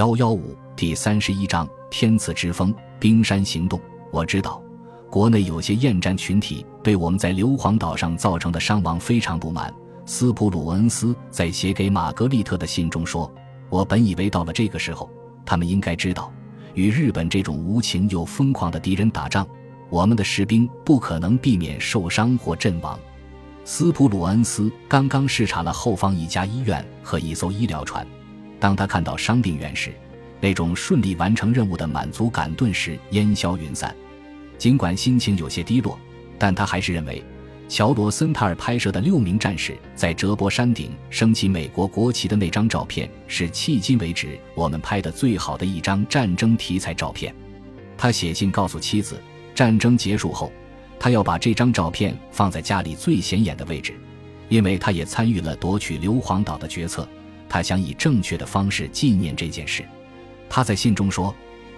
幺幺五第三十一章天赐之风冰山行动。我知道，国内有些厌战群体对我们在硫磺岛上造成的伤亡非常不满。斯普鲁恩斯在写给玛格丽特的信中说：“我本以为到了这个时候，他们应该知道，与日本这种无情又疯狂的敌人打仗，我们的士兵不可能避免受伤或阵亡。”斯普鲁恩斯刚刚视察了后方一家医院和一艘医疗船。当他看到伤病员时，那种顺利完成任务的满足感顿时烟消云散。尽管心情有些低落，但他还是认为，乔罗森塔尔拍摄的六名战士在折伯山顶升起美国国旗的那张照片是迄今为止我们拍的最好的一张战争题材照片。他写信告诉妻子，战争结束后，他要把这张照片放在家里最显眼的位置，因为他也参与了夺取硫磺岛的决策。他想以正确的方式纪念这件事。他在信中说：“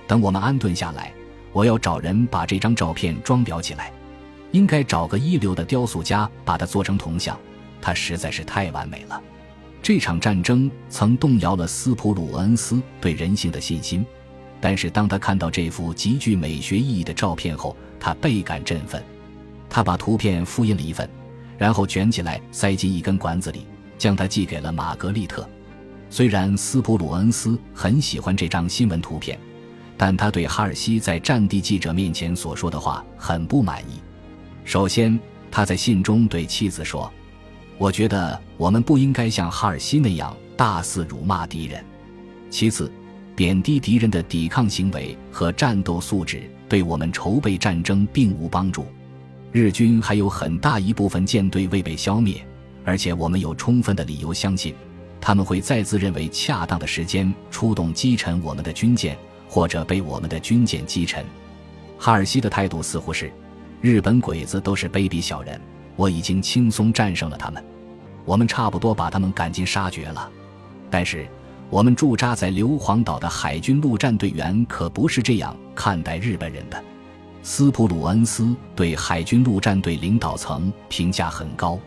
等我们安顿下来，我要找人把这张照片装裱起来，应该找个一流的雕塑家把它做成铜像。它实在是太完美了。”这场战争曾动摇了斯普鲁恩斯对人性的信心，但是当他看到这幅极具美学意义的照片后，他倍感振奋。他把图片复印了一份，然后卷起来塞进一根管子里，将它寄给了玛格丽特。虽然斯普鲁恩斯很喜欢这张新闻图片，但他对哈尔西在战地记者面前所说的话很不满意。首先，他在信中对妻子说：“我觉得我们不应该像哈尔西那样大肆辱骂敌人。其次，贬低敌人的抵抗行为和战斗素质对我们筹备战争并无帮助。日军还有很大一部分舰队未被消灭，而且我们有充分的理由相信。”他们会再次认为恰当的时间出动击沉我们的军舰，或者被我们的军舰击沉。哈尔西的态度似乎是：日本鬼子都是卑鄙小人，我已经轻松战胜了他们，我们差不多把他们赶尽杀绝了。但是，我们驻扎在硫磺岛的海军陆战队员可不是这样看待日本人的。斯普鲁恩斯对海军陆战队领导层评价很高，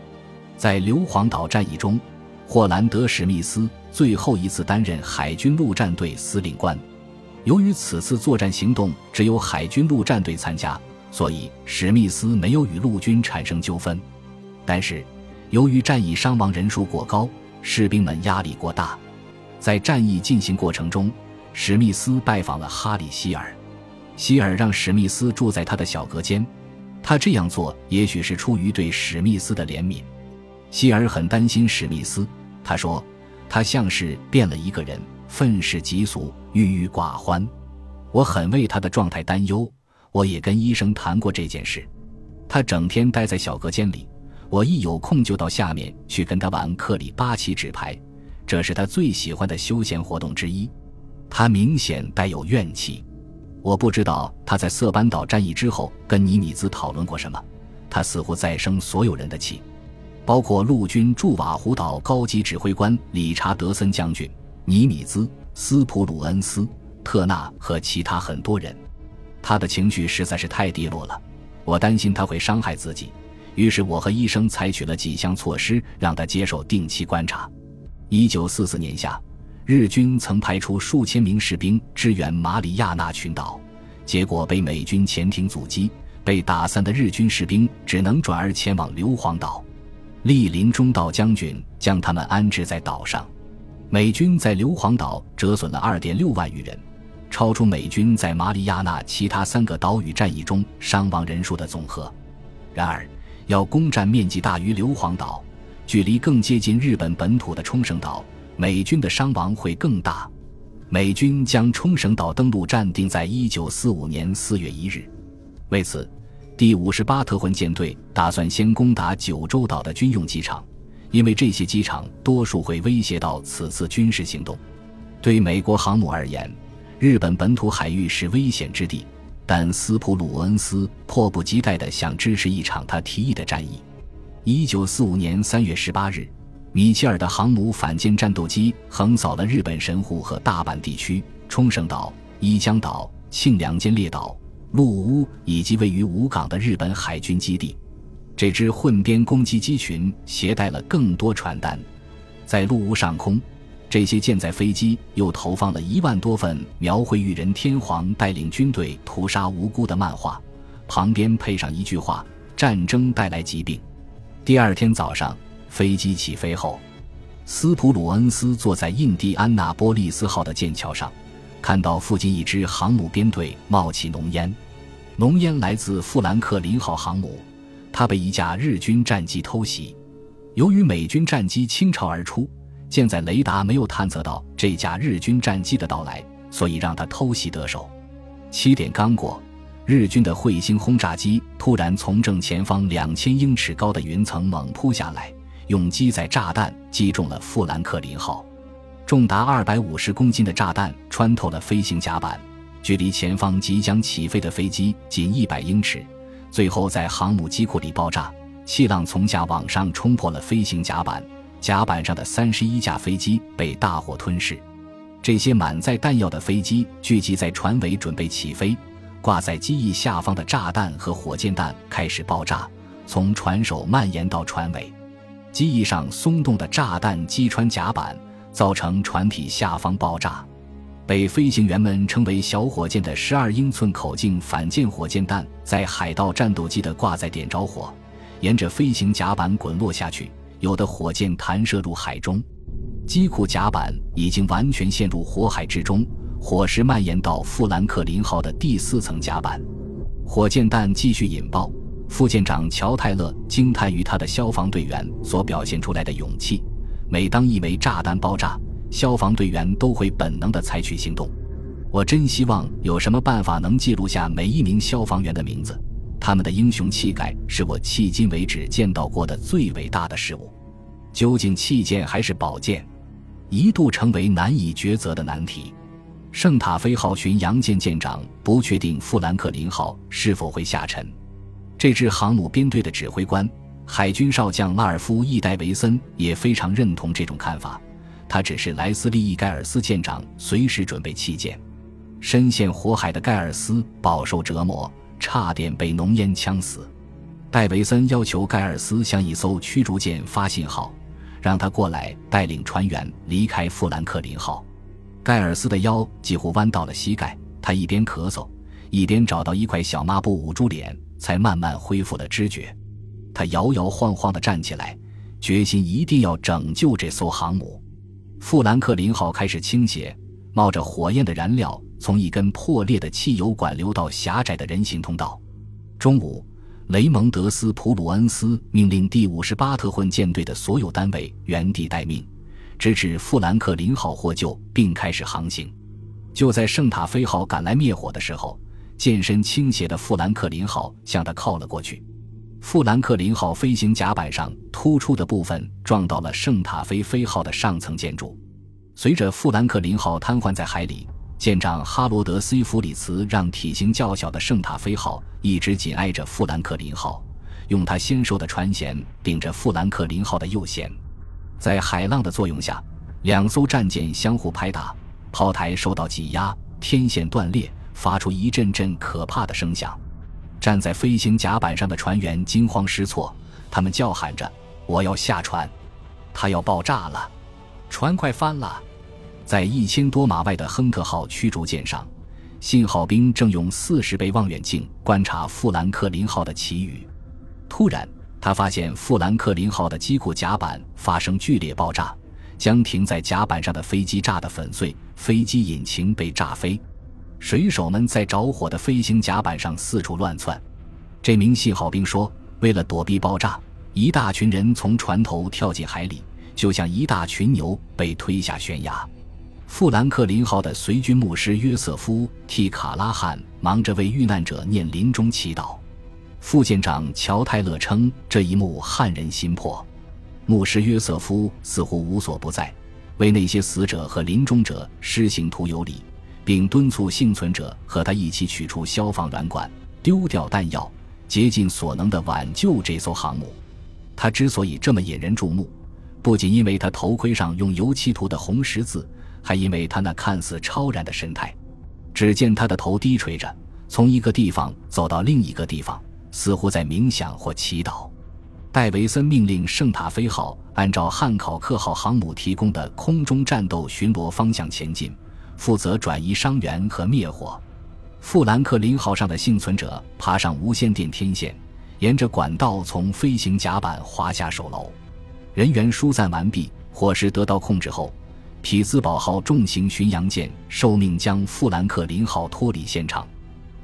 在硫磺岛战役中。霍兰德·史密斯最后一次担任海军陆战队司令官。由于此次作战行动只有海军陆战队参加，所以史密斯没有与陆军产生纠纷。但是，由于战役伤亡人数过高，士兵们压力过大。在战役进行过程中，史密斯拜访了哈里·希尔。希尔让史密斯住在他的小隔间。他这样做也许是出于对史密斯的怜悯。希尔很担心史密斯，他说：“他像是变了一个人，愤世嫉俗，郁郁寡欢。我很为他的状态担忧。我也跟医生谈过这件事。他整天待在小隔间里，我一有空就到下面去跟他玩克里巴奇纸牌，这是他最喜欢的休闲活动之一。他明显带有怨气。我不知道他在色班岛战役之后跟尼米兹讨论过什么。他似乎在生所有人的气。”包括陆军驻瓦胡岛高级指挥官理查德森将军、尼米兹、斯普鲁恩斯、特纳和其他很多人，他的情绪实在是太低落了。我担心他会伤害自己，于是我和医生采取了几项措施，让他接受定期观察。一九四四年夏，日军曾派出数千名士兵支援马里亚纳群岛，结果被美军潜艇阻击，被打散的日军士兵只能转而前往硫磺岛。莅临中道将军将他们安置在岛上。美军在硫磺岛折损了二点六万余人，超出美军在马里亚纳其他三个岛屿战役中伤亡人数的总和。然而，要攻占面积大于硫磺岛、距离更接近日本本土的冲绳岛，美军的伤亡会更大。美军将冲绳岛登陆战定在一九四五年四月一日，为此。第五十八特混舰队打算先攻打九州岛的军用机场，因为这些机场多数会威胁到此次军事行动。对美国航母而言，日本本土海域是危险之地，但斯普鲁恩斯迫不及待地想支持一场他提议的战役。一九四五年三月十八日，米切尔的航母反舰战斗机横扫了日本神户和大阪地区、冲绳岛、伊江岛、庆良间列岛。陆屋以及位于武港的日本海军基地，这支混编攻击机群携带了更多传单。在陆屋上空，这些舰载飞机又投放了一万多份描绘裕仁天皇带领军队屠杀无辜的漫画，旁边配上一句话：“战争带来疾病。”第二天早上，飞机起飞后，斯普鲁恩斯坐在印第安纳波利斯号的舰桥上，看到附近一支航母编队冒起浓烟，浓烟来自富兰克林号航母，它被一架日军战机偷袭。由于美军战机倾巢而出。舰载雷达没有探测到这架日军战机的到来，所以让它偷袭得手。七点刚过，日军的彗星轰炸机突然从正前方两千英尺高的云层猛扑下来，用机载炸弹击中了富兰克林号。重达二百五十公斤的炸弹穿透了飞行甲板，距离前方即将起飞的飞机仅一百英尺，最后在航母机库里爆炸，气浪从下往上冲破了飞行甲板。甲板上的三十一架飞机被大火吞噬，这些满载弹药的飞机聚集在船尾准备起飞，挂在机翼下方的炸弹和火箭弹开始爆炸，从船首蔓延到船尾，机翼上松动的炸弹击穿甲板，造成船体下方爆炸。被飞行员们称为“小火箭”的十二英寸口径反舰火箭弹在海盗战斗机的挂载点着火，沿着飞行甲板滚落下去。有的火箭弹射入海中，机库甲板已经完全陷入火海之中，火势蔓延到富兰克林号的第四层甲板。火箭弹继续引爆，副舰长乔泰勒惊叹于他的消防队员所表现出来的勇气。每当一枚炸弹爆炸，消防队员都会本能地采取行动。我真希望有什么办法能记录下每一名消防员的名字。他们的英雄气概是我迄今为止见到过的最伟大的事物。究竟弃舰还是保舰，一度成为难以抉择的难题。圣塔菲号巡洋舰舰长不确定富兰克林号是否会下沉。这支航母编队的指挥官海军少将拉尔夫·易戴维森也非常认同这种看法。他指示莱斯利·盖尔斯舰长随时准备弃舰。深陷火海的盖尔斯饱受折磨。差点被浓烟呛死，戴维森要求盖尔斯向一艘驱逐舰发信号，让他过来带领船员离开富兰克林号。盖尔斯的腰几乎弯到了膝盖，他一边咳嗽，一边找到一块小抹布捂住脸，才慢慢恢复了知觉。他摇摇晃晃地站起来，决心一定要拯救这艘航母。富兰克林号开始倾斜，冒着火焰的燃料。从一根破裂的汽油管流到狭窄的人行通道。中午，雷蒙德斯普鲁恩斯命令第五十八特混舰队的所有单位原地待命，直至富兰克林号获救并开始航行。就在圣塔菲号赶来灭火的时候，舰身倾斜的富兰克林号向他靠了过去。富兰克林号飞行甲板上突出的部分撞到了圣塔菲菲号的上层建筑，随着富兰克林号瘫痪在海里。舰长哈罗德 ·C· 弗里茨让体型较小的圣塔菲号一直紧挨着富兰克林号，用他纤瘦的船舷顶着富兰克林号的右舷。在海浪的作用下，两艘战舰相互拍打，炮台受到挤压，天线断裂，发出一阵阵可怕的声响。站在飞行甲板上的船员惊慌失措，他们叫喊着：“我要下船，它要爆炸了，船快翻了！”在一千多码外的亨特号驱逐舰上，信号兵正用四十倍望远镜观察富兰克林号的奇遇。突然，他发现富兰克林号的机库甲板发生剧烈爆炸，将停在甲板上的飞机炸得粉碎，飞机引擎被炸飞。水手们在着火的飞行甲板上四处乱窜。这名信号兵说：“为了躲避爆炸，一大群人从船头跳进海里，就像一大群牛被推下悬崖。”富兰克林号的随军牧师约瑟夫替卡拉汉忙着为遇难者念临终祈祷。副舰长乔泰勒称这一幕撼人心魄。牧师约瑟夫似乎无所不在，为那些死者和临终者施行徒有礼，并敦促幸存者和他一起取出消防软管、丢掉弹药，竭尽所能地挽救这艘航母。他之所以这么引人注目，不仅因为他头盔上用油漆涂的红十字。还因为他那看似超然的神态，只见他的头低垂着，从一个地方走到另一个地方，似乎在冥想或祈祷。戴维森命令圣塔菲号按照汉考克号航母提供的空中战斗巡逻方向前进，负责转移伤员和灭火。富兰克林号上的幸存者爬上无线电天线，沿着管道从飞行甲板滑下首楼。人员疏散完毕，火势得到控制后，匹兹堡号重型巡洋舰受命将富兰克林号脱离现场。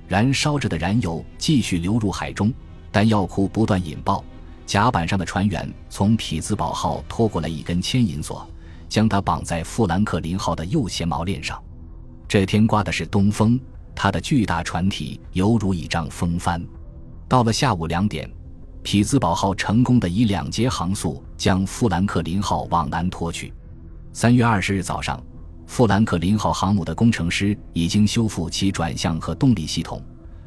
燃烧着的燃油继续流入海中，弹药库不断引爆。甲板上的船员从匹兹堡号拖过来一根牵引索，将它绑在富兰克林号的右舷锚链上。这天刮的是东风，它的巨大船体犹如一张风帆。到了下午两点，匹兹堡号成功的以两节航速将富兰克林号往南拖去。三月二十日早上，富兰克林号航母的工程师已经修复其转向和动力系统，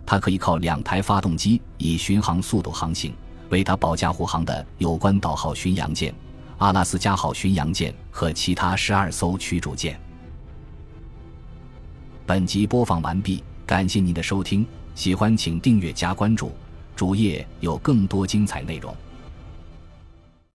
它可以靠两台发动机以巡航速度航行。为它保驾护航的有关岛号巡洋舰、阿拉斯加号巡洋舰和其他十二艘驱逐舰。本集播放完毕，感谢您的收听，喜欢请订阅加关注，主页有更多精彩内容。